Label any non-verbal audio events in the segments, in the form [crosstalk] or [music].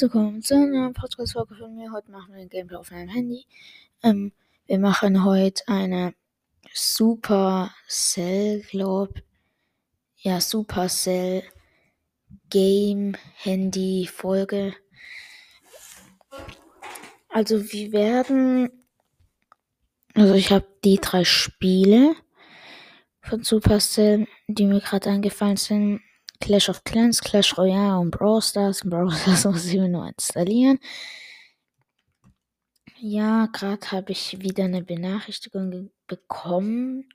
Willkommen zu einer Podcast-Folge von mir. Heute machen wir ein Gameplay auf meinem Handy. Ähm, wir machen heute eine Supercell, glaub. Ja, Supercell Game Handy Folge. Also wir werden, also ich habe die drei Spiele von Supercell, die mir gerade eingefallen sind. Clash of Clans, Clash Royale und Brawl Stars. Brawl Stars [laughs] muss ich mir nur installieren. Ja, gerade habe ich wieder eine Benachrichtigung bekommen,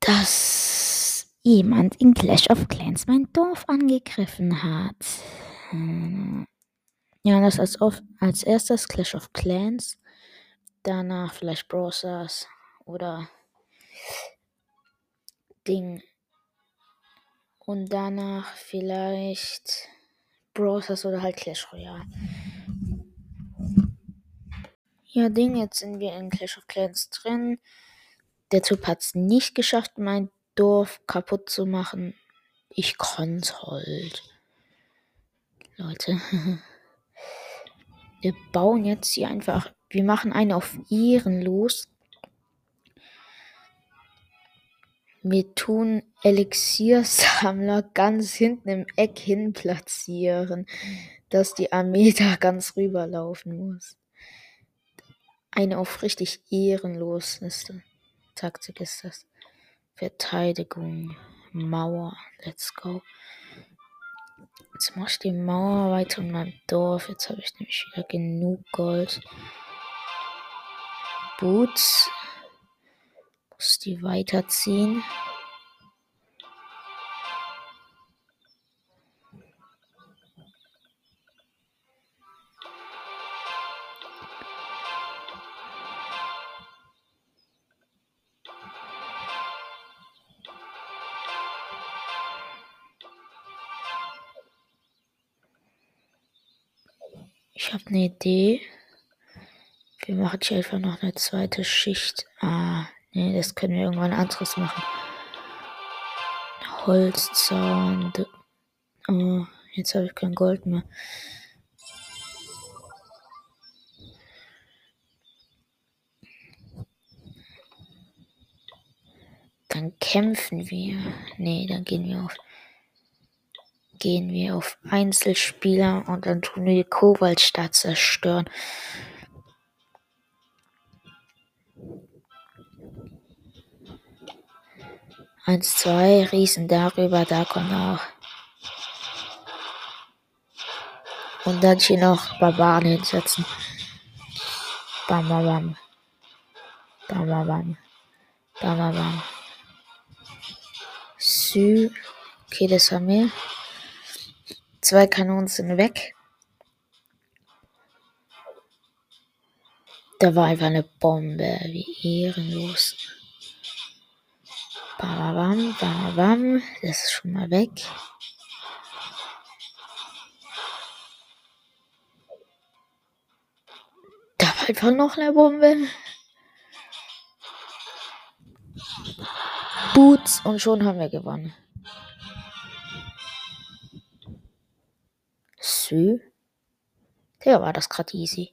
dass jemand in Clash of Clans mein Dorf angegriffen hat. Hm. Ja, das als, als erstes Clash of Clans, danach vielleicht Brawl Stars oder Ding und danach vielleicht Browsers oder halt Clash Royale. Ja, Ding, jetzt sind wir in Clash of Clans drin. Der Typ hat es nicht geschafft, mein Dorf kaputt zu machen. Ich kann's halt. Leute. [laughs] Wir bauen jetzt hier einfach. Wir machen eine auf ihren Wir tun Elixiersammler [laughs] ganz hinten im Eck hin platzieren, dass die Armee [laughs] da ganz rüberlaufen muss. Eine auf richtig ehrenloseste Taktik ist das. Verteidigung, Mauer, let's go. Jetzt mach ich die Mauer weiter um mein Dorf. Jetzt habe ich nämlich wieder genug Gold. Boots muss die weiterziehen. Ich habe eine Idee. Wir machen hier einfach noch eine zweite Schicht. Ah, Nee, das können wir irgendwann anderes machen. Holzzaun. Oh, jetzt habe ich kein Gold mehr. Dann kämpfen wir. Nee, dann gehen wir auf. Gehen wir auf Einzelspieler und dann tun wir die Kobaltstadt zerstören. 1, 2, Riesen darüber, da kommt auch. Und dann hier noch Barbaren hinsetzen. Bam, bam, bam. Bam, bam, bam. Bam, bam, bam. Sü. Okay, das haben wir. Zwei Kanonen sind weg. Da war einfach eine Bombe. Wie ehrenlos. Bam, bam, bam. Das ist schon mal weg. Da war einfach noch eine Bombe. Boots und schon haben wir gewonnen. Sü. Der war das gerade easy.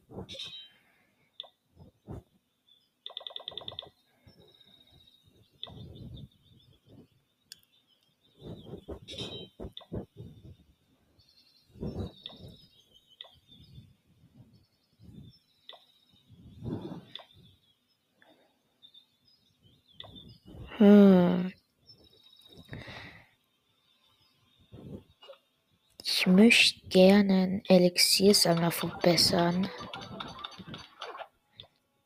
Hm. Ich möchte gerne einen Elixiersammler verbessern.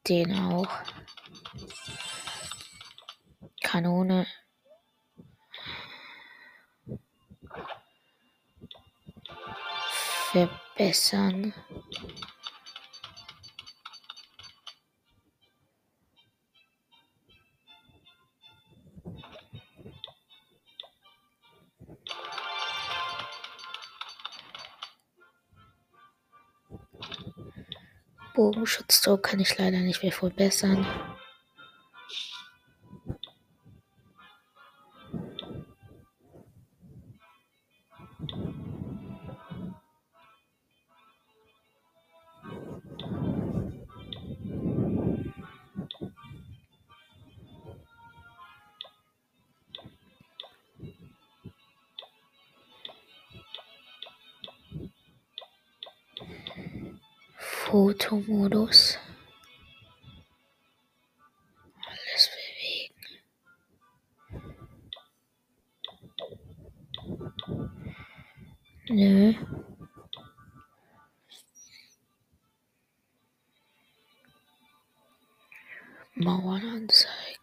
Den auch. Kanone. Verbessern. Bogenschutzdruck kann ich leider nicht mehr verbessern. Mauern anzeigen.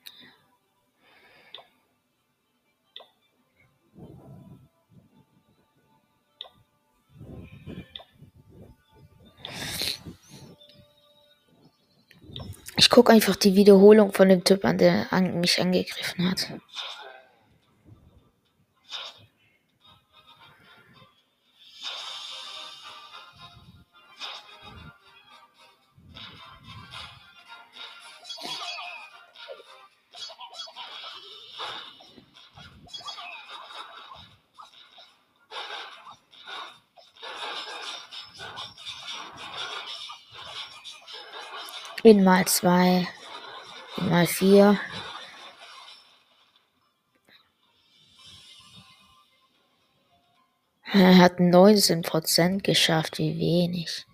Ich gucke einfach die Wiederholung von dem Typ an, der an mich angegriffen hat. In mal zwei, in mal vier. Er hat 19% geschafft, wie wenig.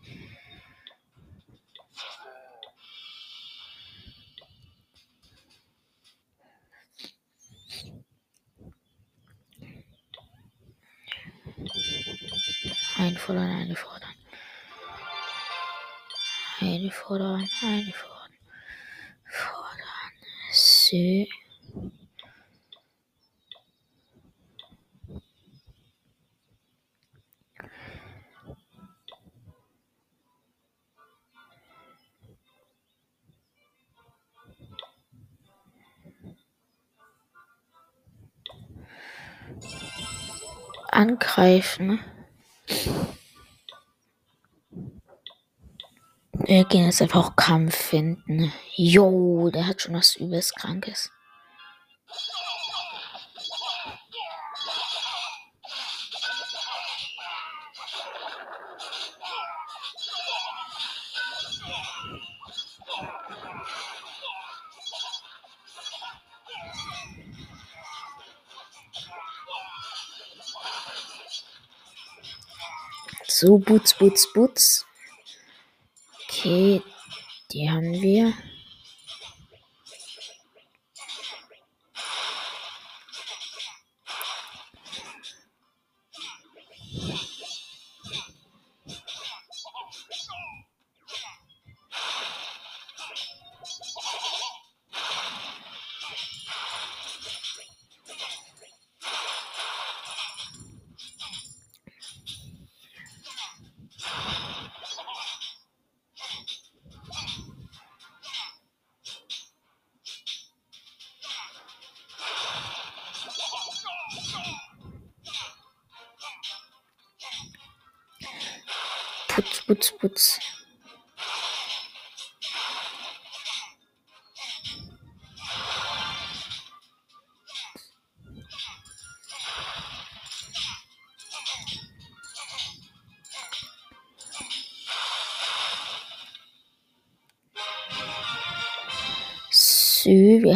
Einfordern, einfordern. Einfordern, einfordern. Fordern. So. Angreifen. Wir gehen jetzt einfach Kampf finden. Jo, der hat schon was übelst Krankes. So, Boots, Boots, Boots. Okay, die haben wir.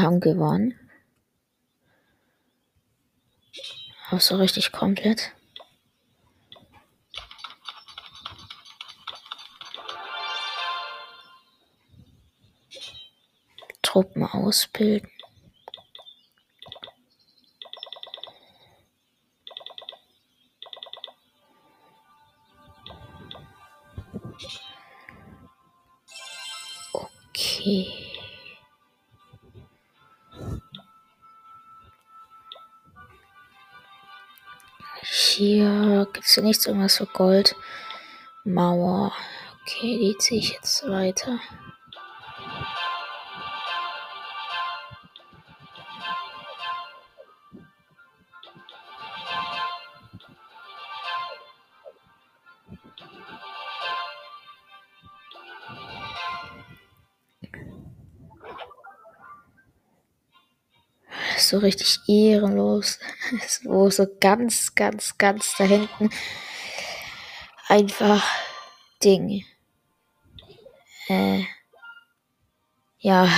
Haben gewonnen. Auch so richtig komplett. Truppen ausbilden. Hier gibt es nichts, irgendwas für Gold. Mauer. Okay, die ziehe ich jetzt weiter. So richtig ehrenlos. [laughs] So, so ganz, ganz, ganz da hinten einfach Ding. Äh, ja,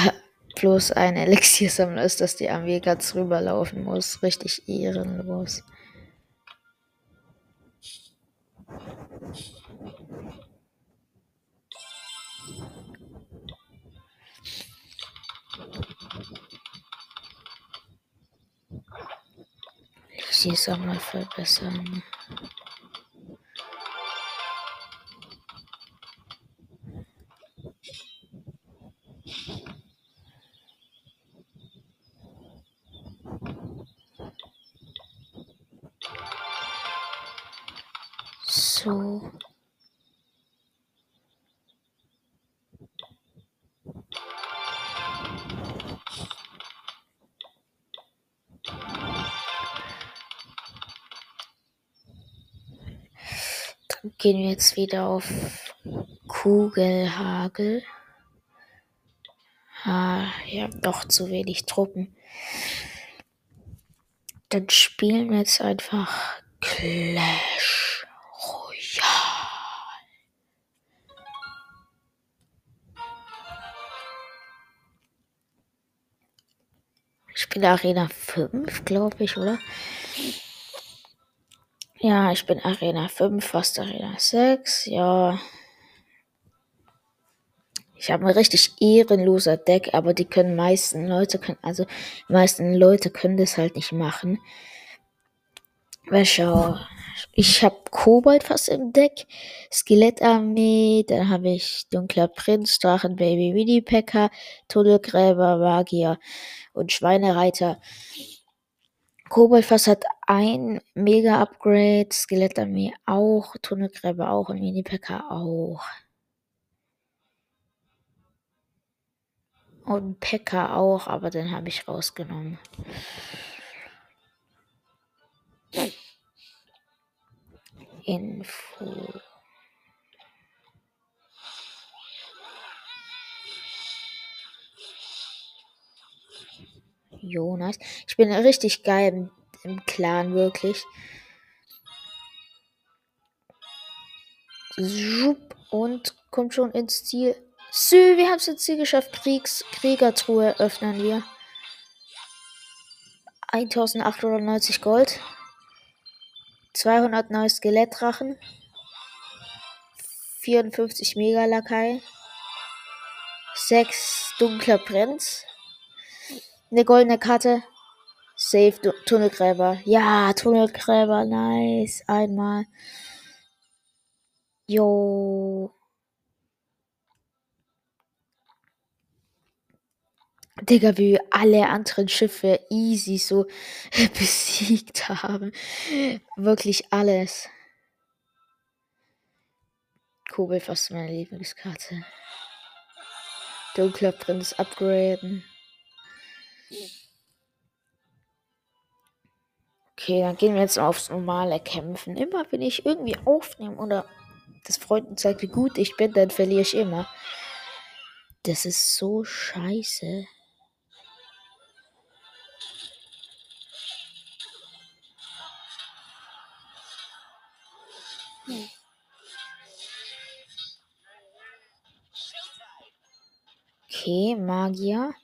bloß ein Elixiersammler ist, dass die Armee ganz rüberlaufen muss. Richtig ehrenlos. Elixiersammler verbessern. So. Gehen wir jetzt wieder auf Kugelhagel. Ah, ja, doch zu wenig Truppen. Dann spielen wir jetzt einfach Clash Royale. Ich bin Arena 5, glaube ich, oder? Ja, ich bin Arena 5, fast Arena 6. Ja. Ich habe ein richtig ehrenloser Deck, aber die können meisten Leute können, also die meisten Leute können das halt nicht machen. Weil schau, ich habe Kobold fast im Deck, Skelettarmee, dann habe ich Dunkler Prinz, Drachen, Baby Winnie Packer, Tunnelgräber, Magier und Schweinereiter. Koboldfass hat ein Mega-Upgrade, Skelettarmee auch, Tunnelgräber auch und Mini-Packer auch. Und Packer auch, aber den habe ich rausgenommen. Info. Jonas. Ich bin richtig geil im, im Clan, wirklich. Und kommt schon ins Ziel. Sü, wir haben es ins Ziel geschafft. Kriegs Kriegertruhe öffnen wir. 1890 Gold. 200 neue Skelettdrachen. 54 Megalakai. 6 dunkler Prinz. Eine goldene Karte. Safe Tunnelgräber. Ja, Tunnelgräber. Nice. Einmal. Jo. Digga, wie alle anderen Schiffe easy so [laughs] besiegt haben. Wirklich alles. Kobel fast meine Lieblingskarte. Dunkler Prinz upgraden. Okay, dann gehen wir jetzt aufs normale Kämpfen. Immer wenn ich irgendwie aufnehme oder das Freunden zeigt, wie gut ich bin, dann verliere ich immer. Das ist so scheiße. Okay, Magier.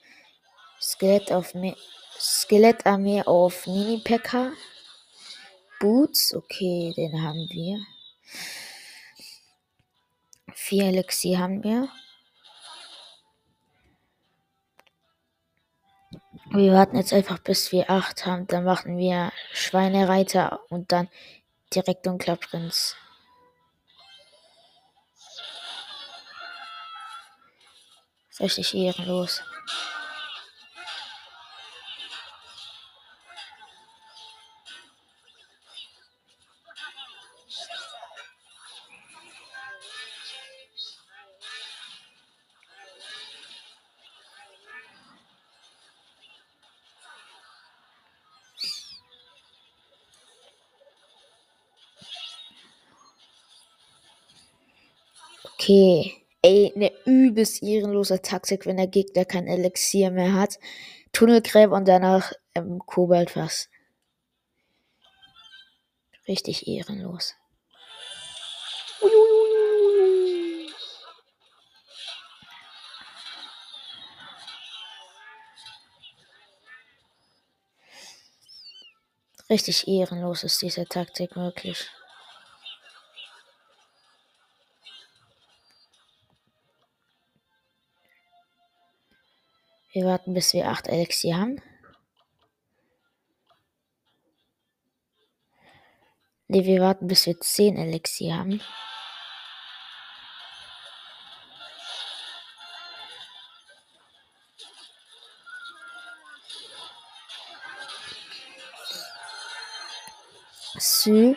Skelett auf Me Skelettarmee auf Mini-Packer. Boots, okay, den haben wir. Vier Elixier haben wir. Wir warten jetzt einfach bis wir acht haben. Dann machen wir Schweinereiter und dann direkt Dunkler Prinz. Richtig ehrenlos. Okay. Ey, eine übelst ehrenlose Taktik, wenn der Gegner kein Elixier mehr hat. Tunnelgräber und danach ähm, Kobaltfass. Richtig ehrenlos. Richtig ehrenlos ist diese Taktik wirklich. Wir warten, bis wir 8 Elixier haben. Ne, wir warten, bis wir 10 Elixier haben. Sü.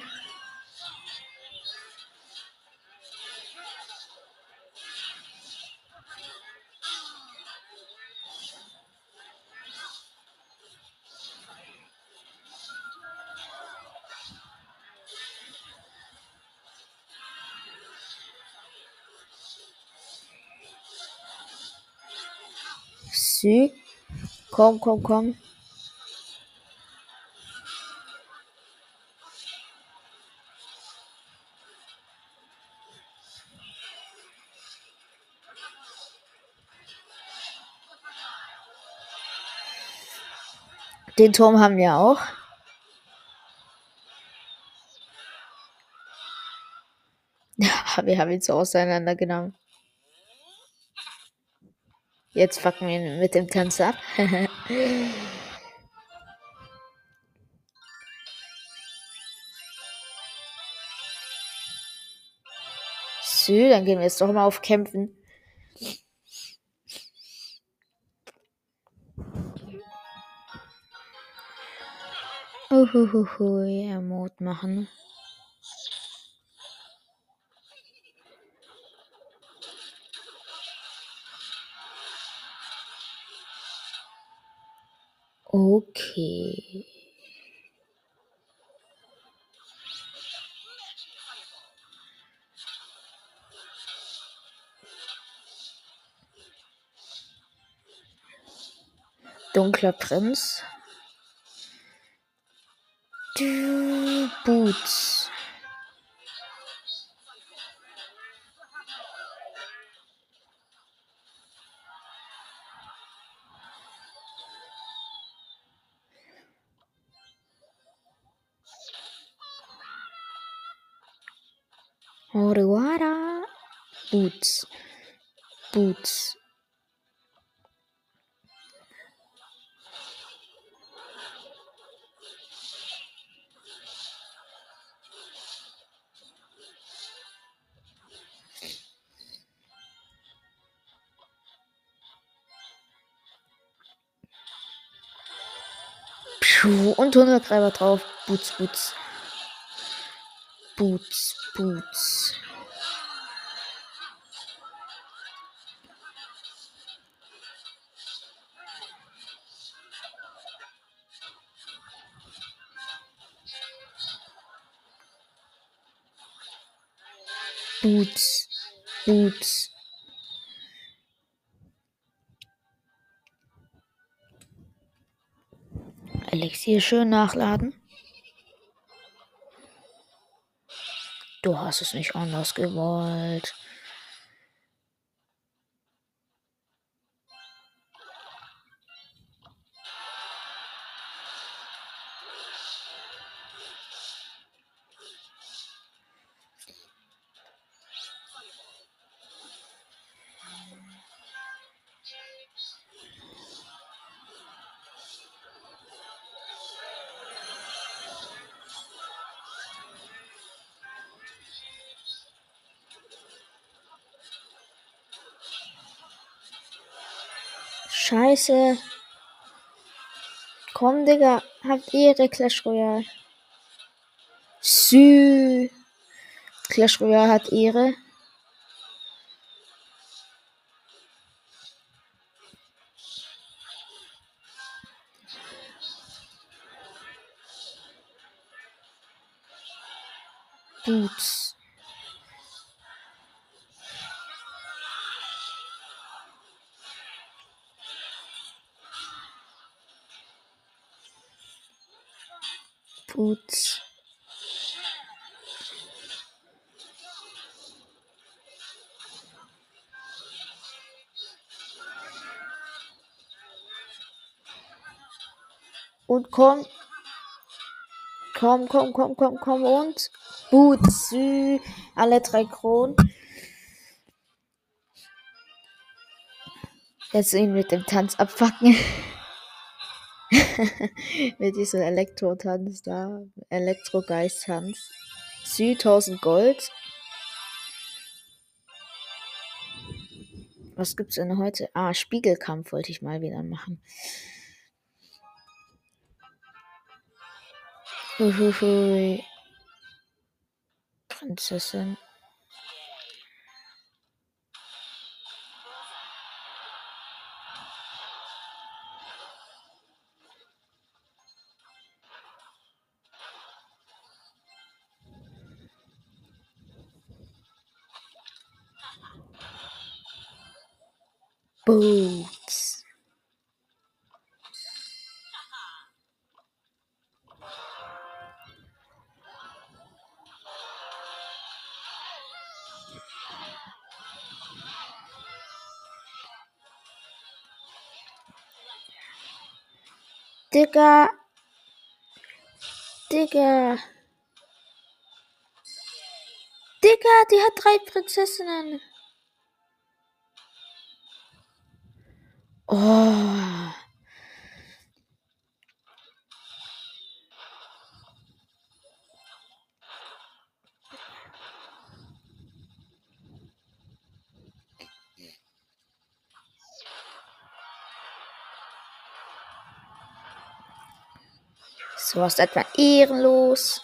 Komm, komm, komm. Den Turm haben wir auch. Ja, [laughs] wir haben ihn so auseinandergenommen. Jetzt fucken wir ihn mit dem Tanz ab. [laughs] so, dann gehen wir jetzt doch mal auf Kämpfen. Uhuhuhu, ja, Mut machen. Okay. Dunkler Prinz. Du Boots. Puh, und 100 Treiber drauf. Boots, Boots. Boots, Boots. Boots, Boots. Elixier schön nachladen. Du hast es nicht anders gewollt. Scheiße. Komm, Digga. Habt Ehre, Clash Royale. Sü. Clash Royale hat Ehre. Komm. Komm, komm, komm, komm, komm und. Sü. Alle drei Kronen. Jetzt ihn mit dem Tanz abfacken. [laughs] Mit diesem Elektro-Tanz da. Elektro-Geist-Tanz. Süd 1000 Gold. Was gibt's denn heute? Ah, Spiegelkampf wollte ich mal wieder machen. Mm-hmm. Uhuhui. Prinzessin. Boots. Digga. Digga. Digga, die hat drei Prinzessinnen. Oh. So was etwa ehrenlos.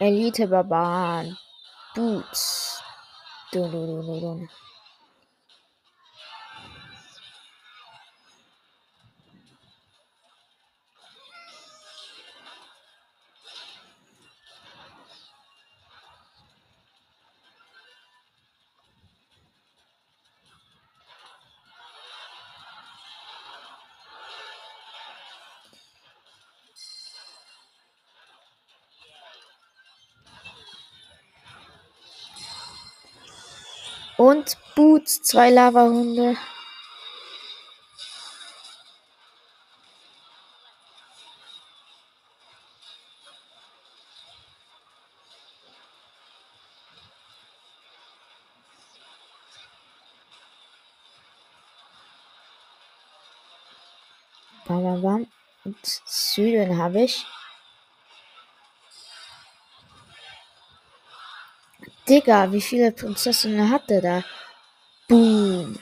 Elite Barbaren. Boots. Dun, dun, dun, dun, dun. Und Boots, zwei Lavahunde. Bam. Und Süden habe ich. Digga, wie viele Prinzessinnen hat der da? Boom.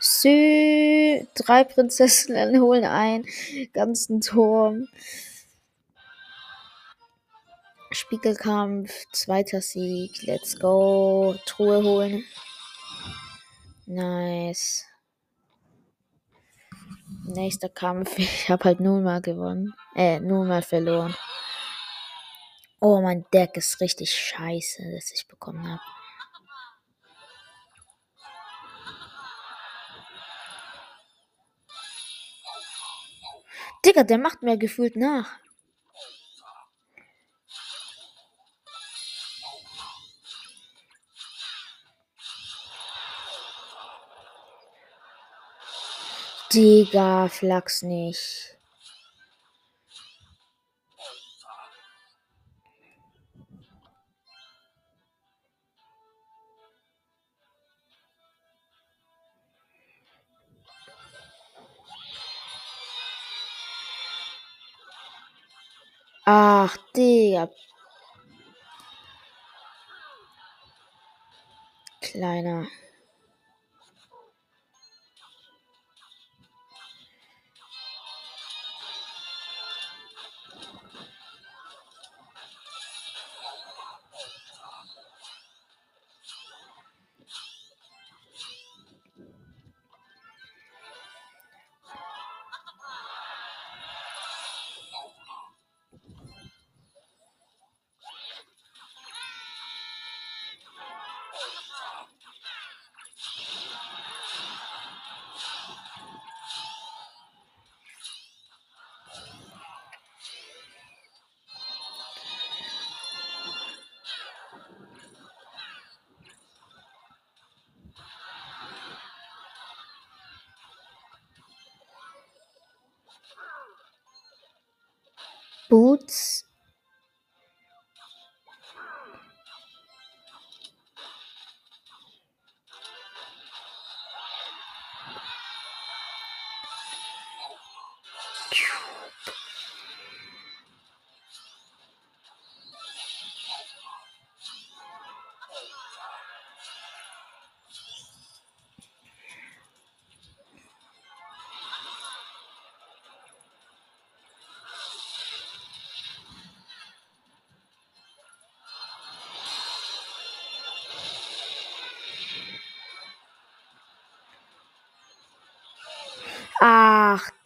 Sü, drei Prinzessinnen holen einen ganzen Turm. Spiegelkampf, zweiter Sieg, let's go. Truhe holen. Nice. Nächster Kampf. [laughs] Ich habe halt nur mal gewonnen. Äh, nur mal verloren. Oh, mein Deck ist richtig scheiße, das ich bekommen habe. Digga, der macht mir gefühlt nach. Digga, Flachs nicht. Ach, Digga. Kleiner. Ach,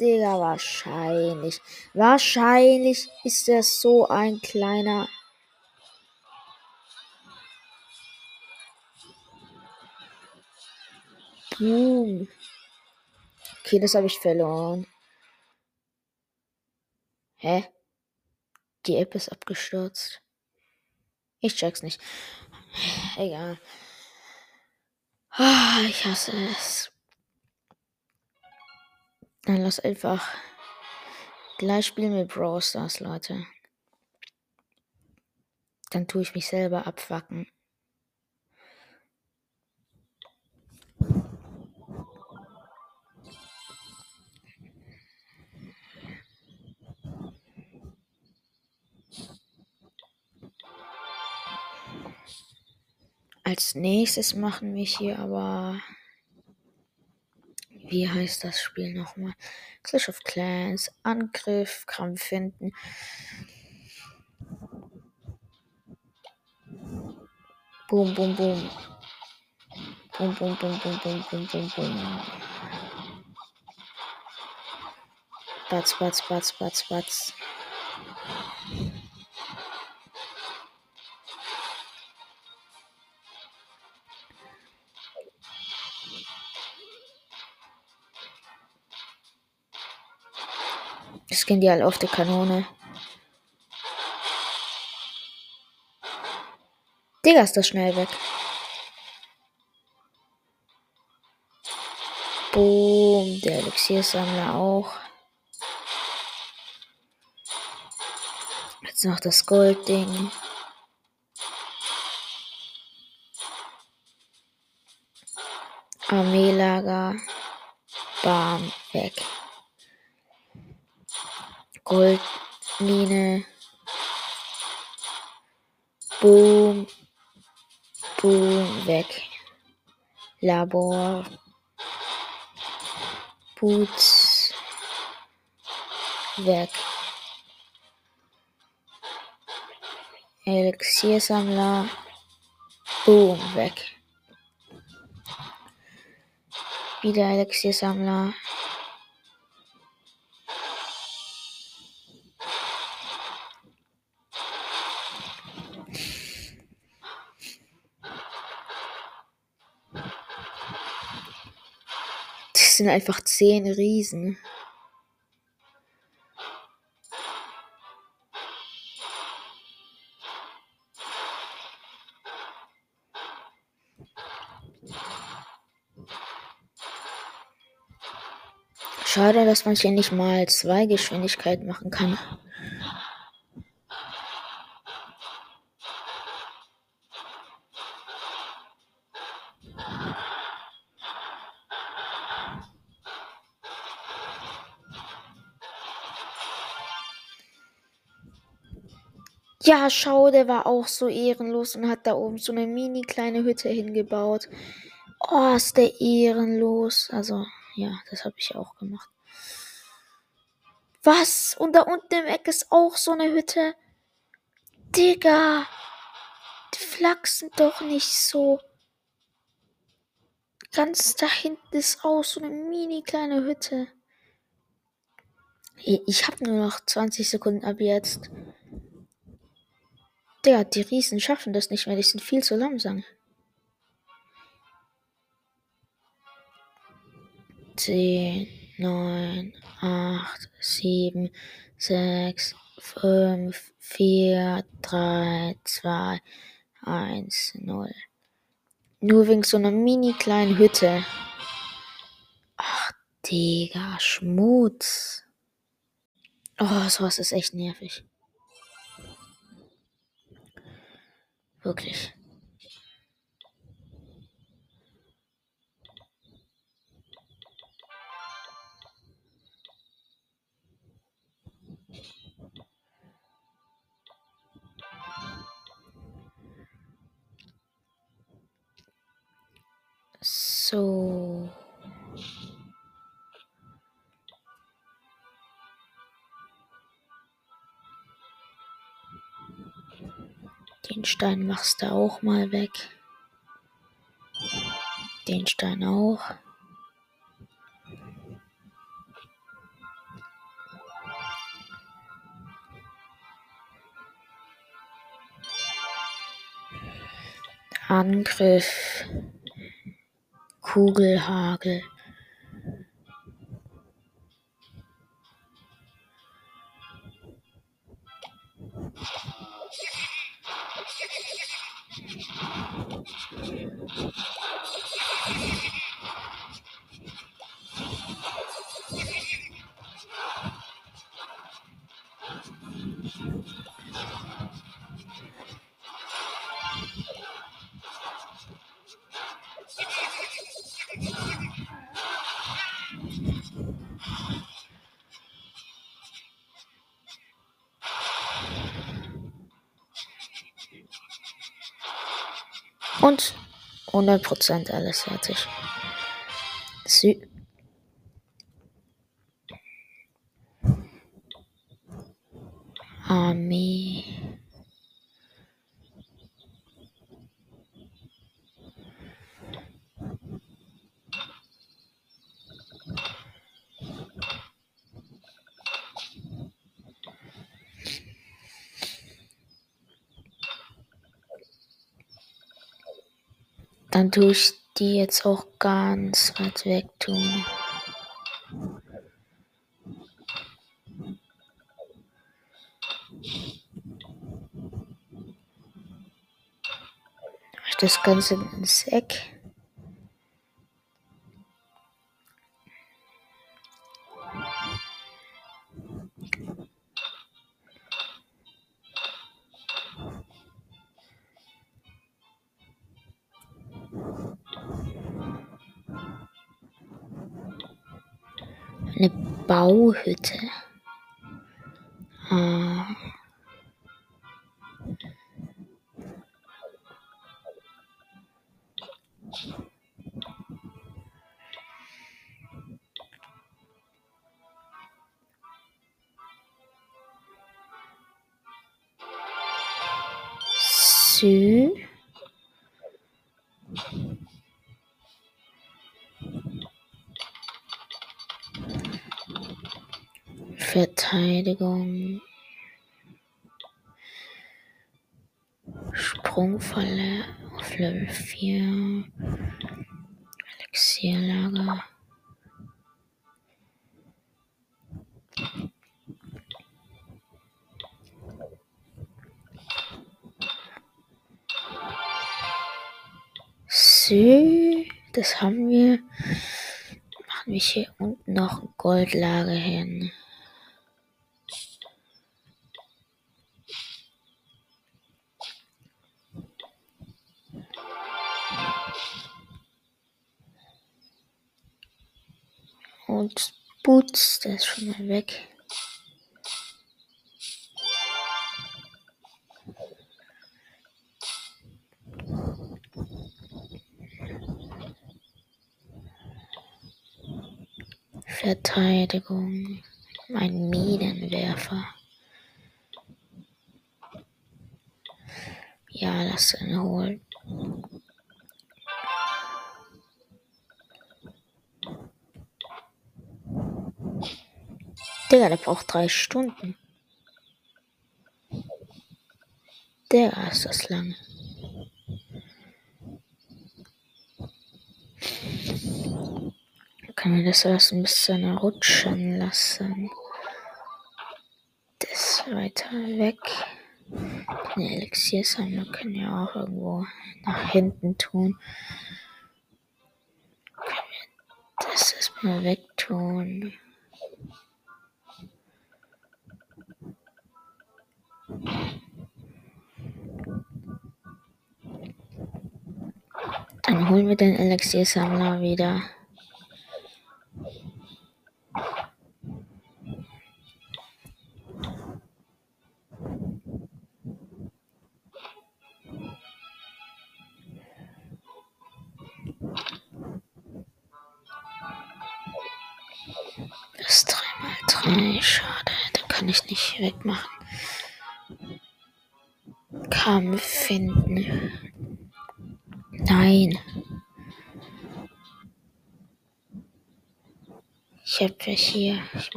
Digga, wahrscheinlich. Wahrscheinlich ist er so ein kleiner. Boom. Okay, das habe ich verloren. Hä? Die App ist abgestürzt. Ich check's nicht. Egal. Ah, ich hasse es. Dann lass einfach gleich spielen mit Brawl Stars, Leute. Dann tue ich mich selber abfacken. Als nächstes machen wir hier aber. Wie heißt das Spiel nochmal? Clash of Clans, Angriff, Kram finden. Boom, boom, boom. Boom, boom, boom, boom, boom, boom, boom, boom. Batz, batz, batz, batz, batz. Es gehen die alle auf die Kanone. Digga, ist das schnell weg. Boom, der Elixiersammler auch. Jetzt noch das Goldding. Armeelager. Bam, weg. Goldmine. Boom. Boom, weg. Labor. Boots. Weg. Elixiersammler. Boom, weg. Wieder Elixiersammler. Das sind einfach zehn Riesen. Schade, dass man hier nicht mal zwei Geschwindigkeiten machen kann. Ja, schau, der war auch so ehrenlos und hat da oben so eine mini kleine Hütte hingebaut. Oh, ist der ehrenlos. Also, ja, das habe ich auch gemacht. Was? Und da unten im Eck ist auch so eine Hütte. Digga. Die flachsen doch nicht so. Ganz da hinten ist auch so eine mini kleine Hütte. Ich habe nur noch 20 Sekunden ab jetzt. Digga, die Riesen schaffen das nicht mehr. Die sind viel zu langsam. Zehn, neun, acht, sieben, sechs, fünf, vier, drei, zwei, eins, null. Nur wegen so einer mini kleinen Hütte. Ach, Digga, Schmutz. Oh, sowas ist echt nervig. Wirklich. So. Den Stein machst du auch mal weg. Den Stein auch. Angriff. Kugelhagel. 100% alles fertig. Sü Armee. Dann tue ich die jetzt auch ganz weit weg tun. Das Ganze ins Eck. Eine Bauhütte. Ah. Sprungfalle auf Level 4. Elixierlager. Das haben wir. Machen wir hier unten noch ein Goldlager hin. Boots, der ist schon mal weg. Verteidigung. Ein Minenwerfer. Ja, lass ihn holen. Digga, der braucht drei Stunden. Der ist das lang. Kann man das erst ein bisschen rutschen lassen. Das weiter weg. Den Elixiersammler können wir auch irgendwo nach hinten tun. Das erstmal wegtun. Holen wir den Elixiersammler wieder.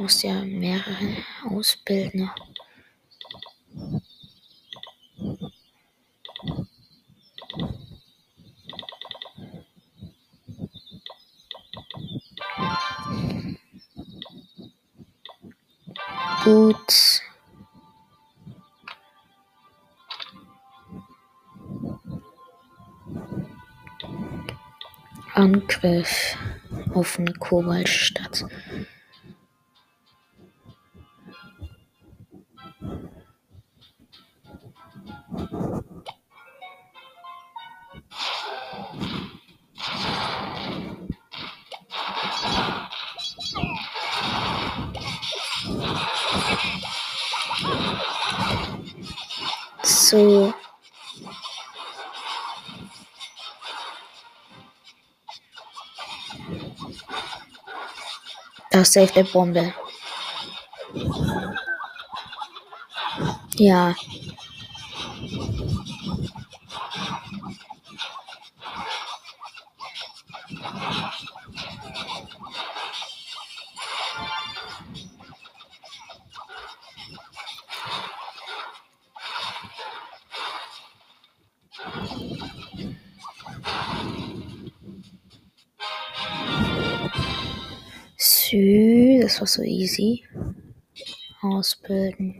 Hier, ich muss ja mehrere ausbilden. Gut. Angriff auf eine Kobaltstadt. So. Das safe der Bombe. Ja. Sü, das war so easy. Ausbilden. Labor.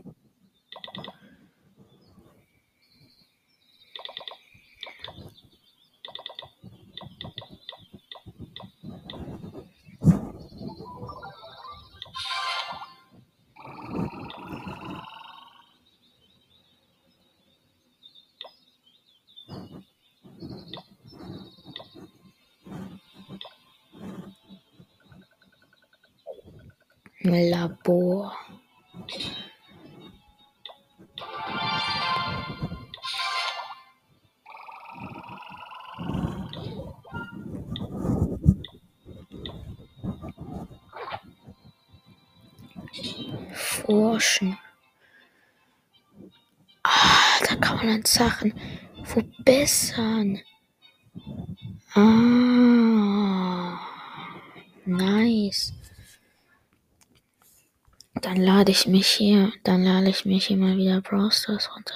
Sachen verbessern. Ah, nice. Dann lade ich mich hier, dann lade ich mich hier mal wieder Brawl runter.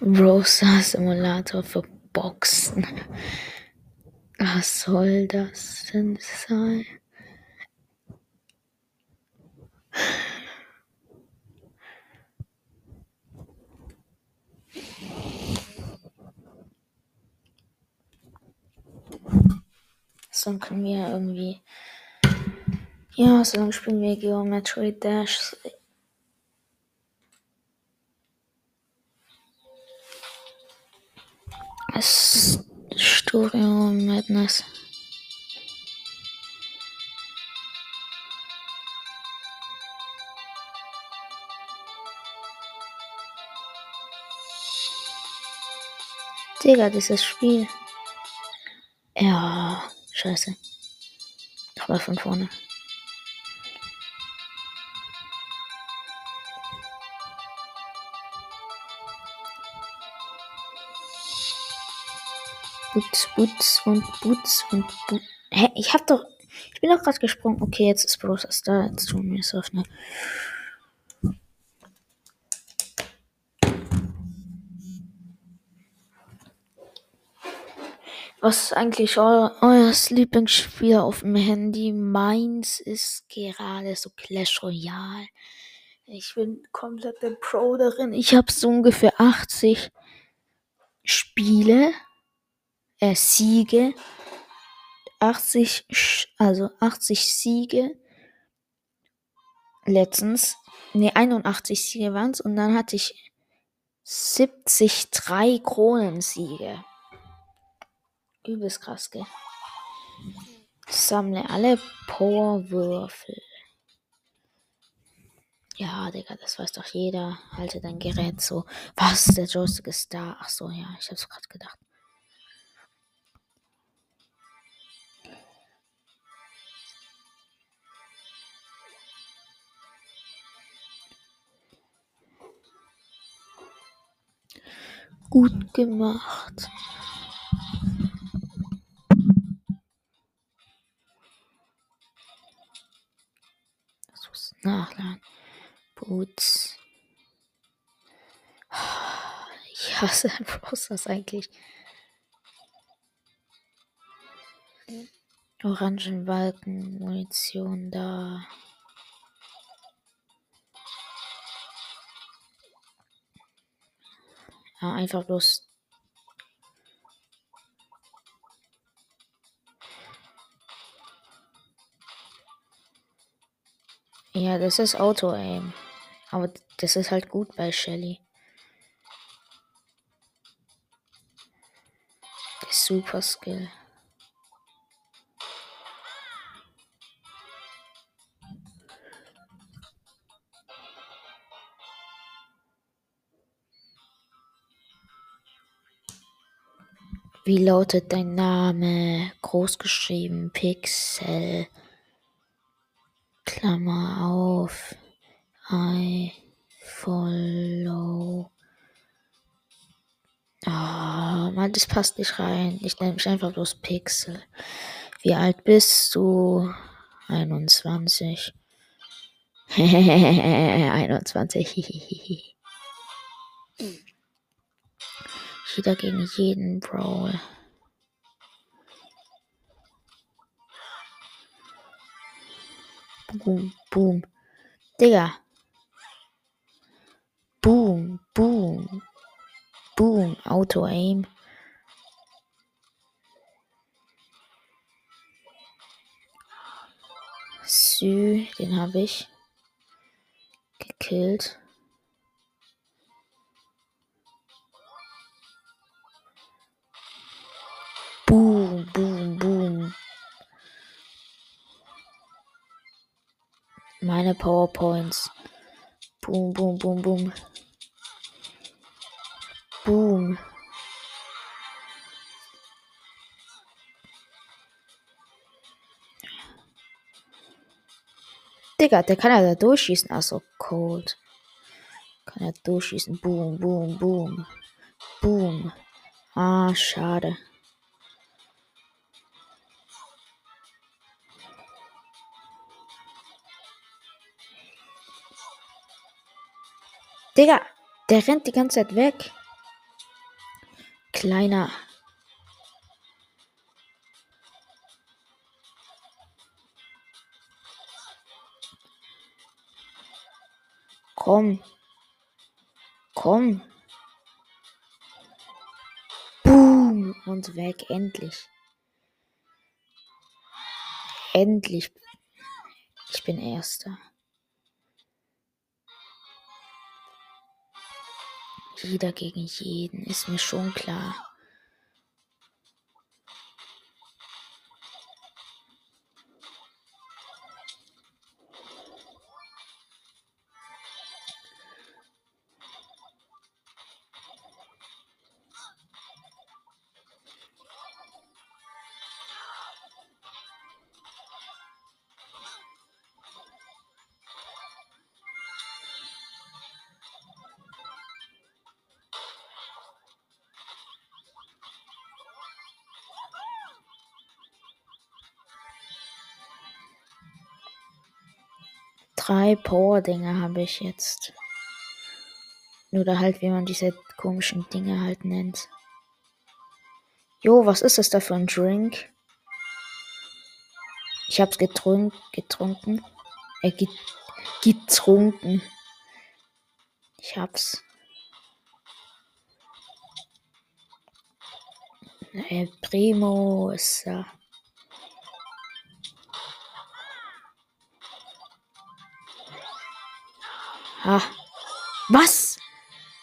Brawl Simulator für Boxen. Was soll das denn sein? So dann können wir irgendwie. Ja, so dann spielen wir Geometry Dash. Es Studio Madness. Digga, dieses Spiel. Ja, scheiße. Nochmal von vorne. Butz, Butz und Butz und Butz. Hä, ich hab doch. Ich bin doch gerade gesprungen. Okay, jetzt ist bloß das da. Jetzt tun wir es öffnen. Was ist eigentlich euer, euer Lieblingsspiel auf dem Handy? Meins ist gerade so Clash Royale. Ich bin komplett der Pro darin. Ich habe so ungefähr 80 Spiele, Siege. 80, also 80 Siege letztens. Ne, 81 Siege waren es und dann hatte ich 70 drei Kronensiege. Übelst krass, gell? Sammle alle Powerwürfel. Ja, Digga, das weiß doch jeder. Halte dein Gerät so. Was? Der Joystick ist da. Ach so, ja, ich hab's gerade gedacht. Gut gemacht. Das muss nachladen. Boots. Ich hasse [laughs] Browsers eigentlich. Orangenbalken, Munition da. Ja, einfach bloß. Ja, das ist Auto-Aim. Aber das ist halt gut bei Shelly. Super Skill. Wie lautet dein Name? Großgeschrieben, Pixel. Klammer auf. I follow. Ah, Mann, das passt nicht rein. Ich nenne mich einfach bloß Pixel. Wie alt bist du? 21. 21. [laughs] [laughs] Jeder gegen jeden Brawl. Boom, boom. Digga. Boom, boom. Boom. Auto-Aim. Sü, den habe ich gekillt. Boom, boom. Meine PowerPoints. Boom, boom, boom, boom. Boom. Digga, der kann ja da durchschießen. Achso, cold. Kann er durchschießen. Boom, boom, boom. Boom. Ah, schade. Digga, der rennt die ganze Zeit weg. Kleiner. Komm. Komm. Boom. Und weg. Endlich. Endlich. Ich bin Erster. Jeder gegen jeden, ist mir schon klar. Power-Dinger habe ich jetzt. Oder halt, wie man diese komischen Dinge halt nennt. Jo, was ist das da für ein Drink? Ich hab's getrunken. getrunken. Äh, get getrunken. Ich hab's. Äh, Primo ist da. Ha. Was?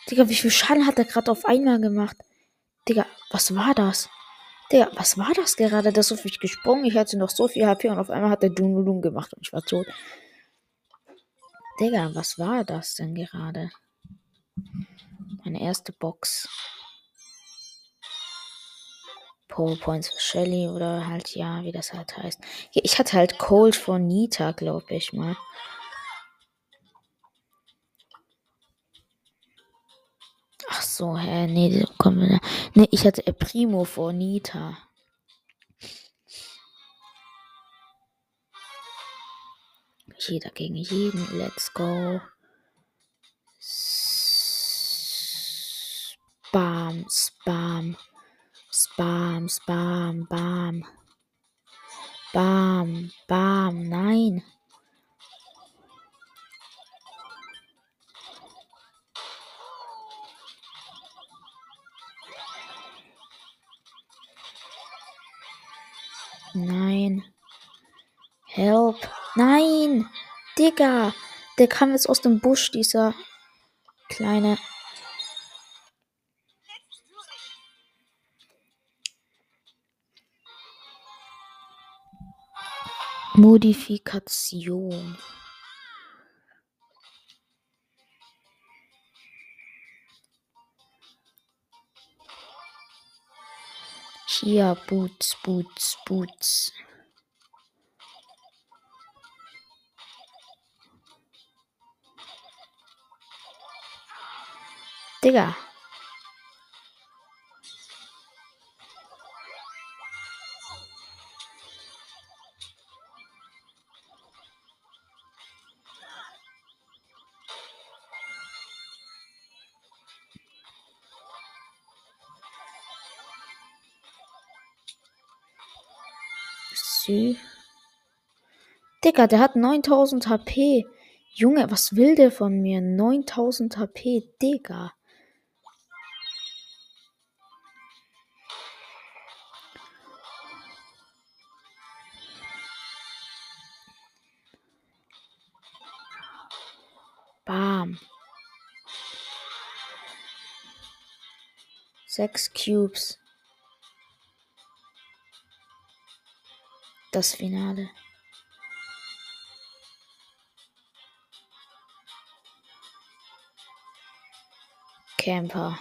Digga, wie viel Schaden hat er gerade auf einmal gemacht? Digga, was war das? Digga, was war das gerade? Der ist so viel gesprungen. Ich hatte noch so viel HP und auf einmal hat er Dunulum gemacht und ich war tot. Digga, was war das denn gerade? Meine erste Box. Power Points für Shelly oder halt, ja, wie das halt heißt. Ich hatte halt Cold von Nita, glaube ich mal. So, hä, nee, komm, nee, ich hatte Primo vor Nita. Jeder gegen jeden, let's go. Spam, Spam. Spam, Spam, Bam. Bam, Bam, nein. Nein. Help. Nein. Digga. Der kam jetzt aus dem Busch, dieser kleine Modifikation. Hier, Boots, Boots, Boots. Digga. Sü. Digga, der hat 9000 HP. Junge, was will der von mir? 9000 HP, Digga. Bam. Sechs Cubes. Das Finale. Camper.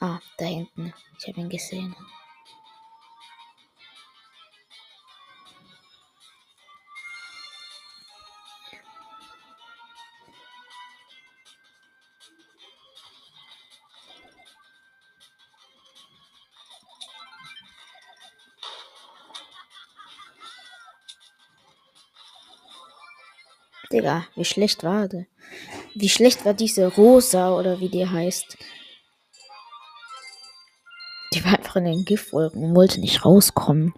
Ah, da hinten. Ich habe ihn gesehen. Digga, wie schlecht war der? Wie schlecht war diese Rosa oder wie die heißt? Die war einfach in den Giftwolken und wollte nicht rauskommen.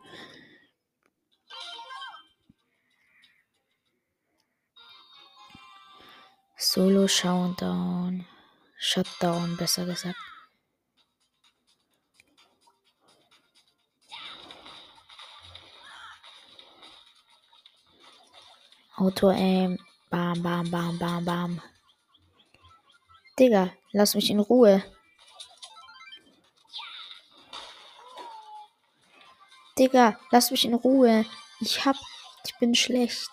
Solo Showdown. Shutdown, besser gesagt. Auto-Aim. Bam, bam, bam, bam, bam. Digga, lass mich in Ruhe. Digga, lass mich in Ruhe. Ich hab. Ich bin schlecht.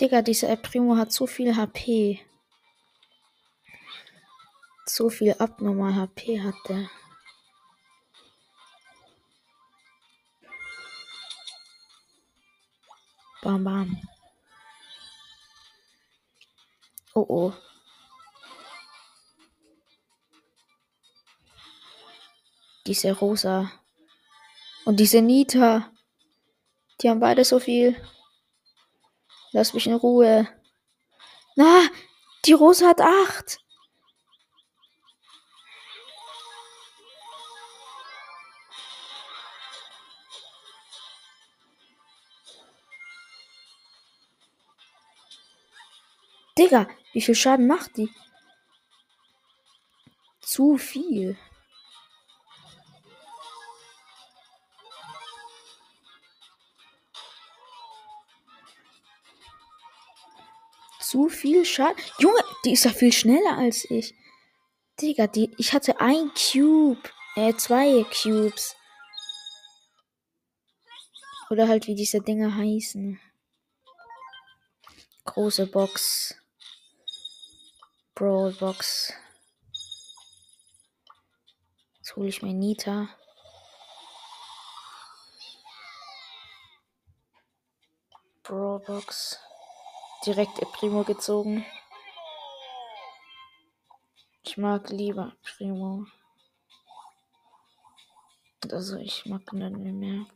Digga, dieser El Primo hat so viel HP. So viel abnormal HP hat der. Bam, bam. Oh, oh. Diese Rosa. Und diese Nita. Die haben beide so viel. Lass mich in Ruhe. Na, die Rosa hat acht. Digga, wie viel Schaden macht die? Zu viel. Zu viel Schaden. Junge, die ist ja viel schneller als ich. Digga, die, ich hatte ein Cube. Äh, zwei Cubes. Oder halt, wie diese Dinge heißen. Große Box. Brawl Box. Jetzt hole ich mir Nita. Brawl Box. Direkt El Primo gezogen. Ich mag lieber Primo. Also ich mag den nicht mehr.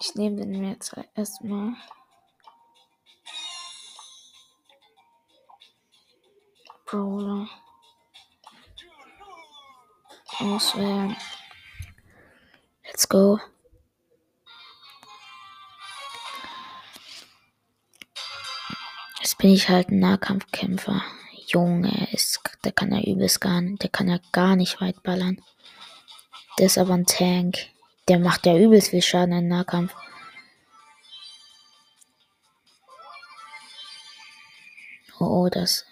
Ich nehme den mir jetzt erstmal. Brawler. Auswählen. Let's go. Jetzt bin ich halt ein Nahkampfkämpfer. Junge, ist, der kann ja übelst gar nicht, der kann ja gar nicht weit ballern. Der ist aber ein Tank. Der macht ja übelst viel Schaden im Nahkampf. Oh, oh, das.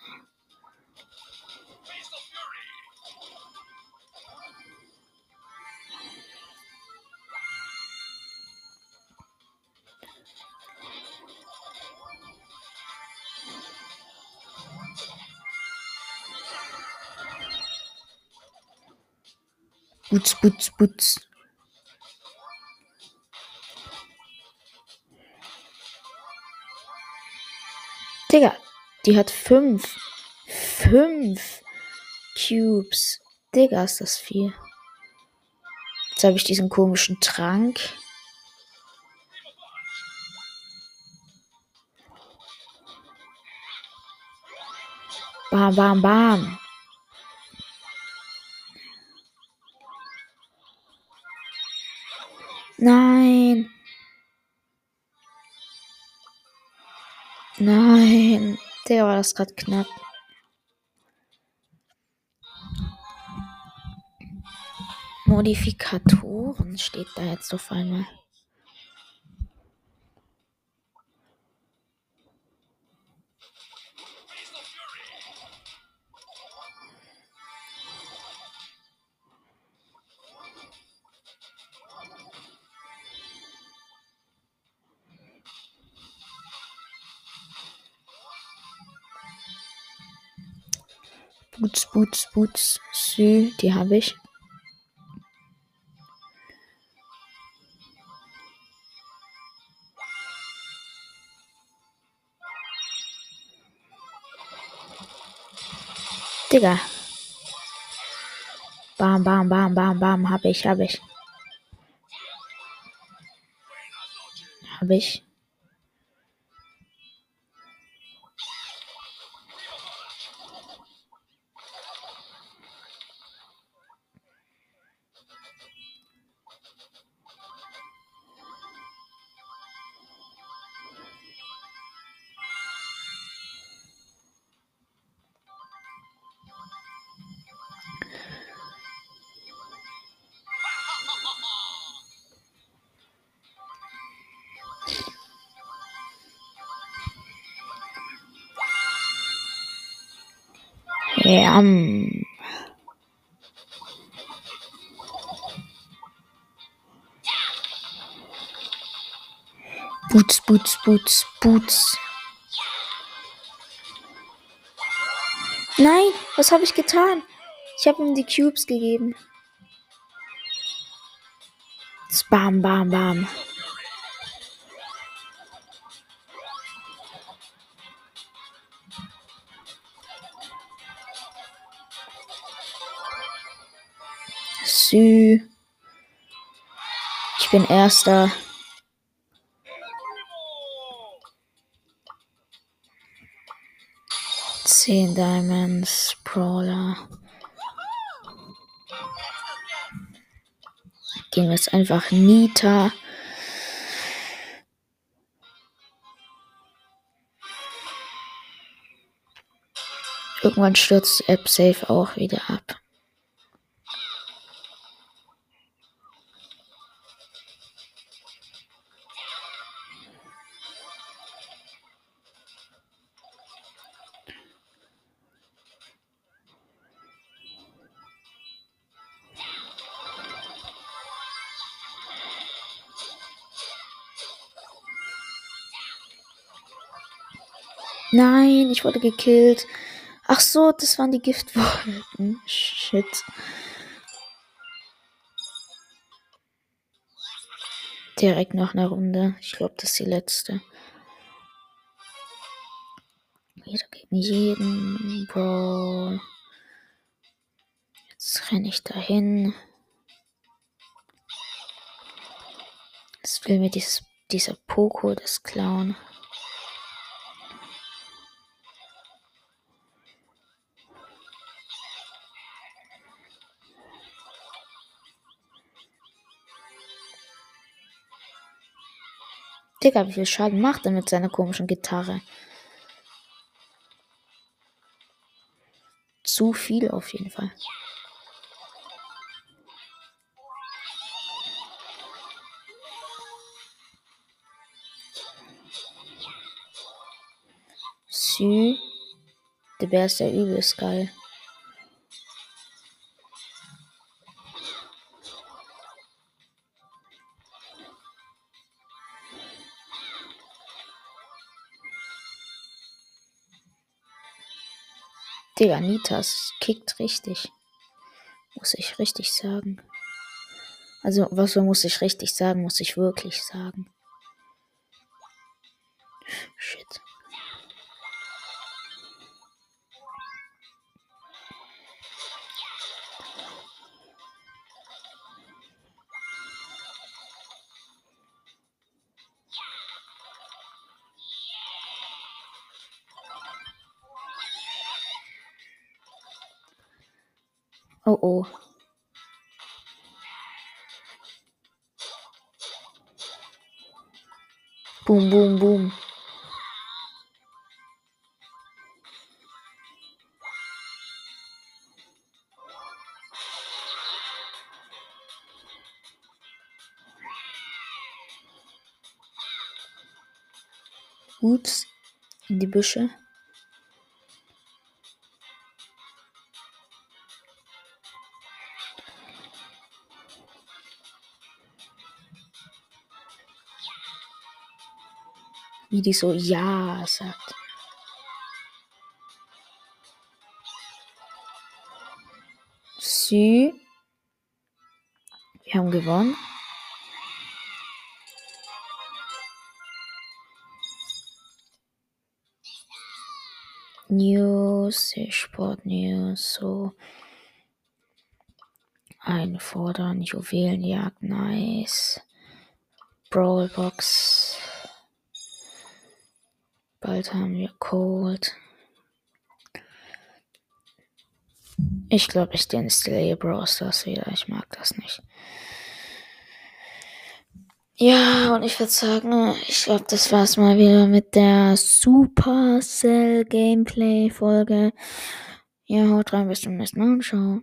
Butz, butz, butz. Digga, die hat fünf. Fünf Cubes. Digga, ist das viel. Jetzt habe ich diesen komischen Trank. Bam, bam, bam. Nein. Nein. Der war das gerade knapp. Modifikatoren steht da jetzt auf einmal. Boots, Boots, Sü, die habe ich. Digga. Bam, bam, bam, bam, bam, hab ich, hab ich. Hab ich. Boots, Boots. Nein, was habe ich getan? Ich habe ihm die Cubes gegeben. Bam, bam, bam. Sü. Ich bin erster. Diamonds, Brawler. Gehen wir jetzt einfach Nita. Irgendwann stürzt App Safe auch wieder ab. Nein, ich wurde gekillt. Ach so, das waren die Giftwolken. Shit. Direkt noch eine Runde. Ich glaube, das ist die letzte. Jeder gegen jeden. Bro. Jetzt renne ich dahin. Jetzt will mir dieses, dieser Poco das klauen. Digga, wie viel Schaden macht er mit seiner komischen Gitarre? Zu viel auf jeden Fall. Sü. Der Bär ist ja übelst geil. Digga, Nitas kickt richtig. Muss ich richtig sagen. Also, was muss ich richtig sagen, muss ich wirklich sagen. Oh oh. Boom, boom, die die so Ja sagt. Sie. Wir haben gewonnen. News, Sport News, so. Einfordern, Juwelenjagd, nice. Brawlbox. Bald haben wir Cold. Ich glaube, ich deinstalliere Brawl Stars wieder. Ich mag das nicht. Ja, und ich würde sagen, ich glaube, das war's mal wieder mit der Supercell Gameplay Folge. Ja, haut rein, bis zum nächsten Mal und ciao.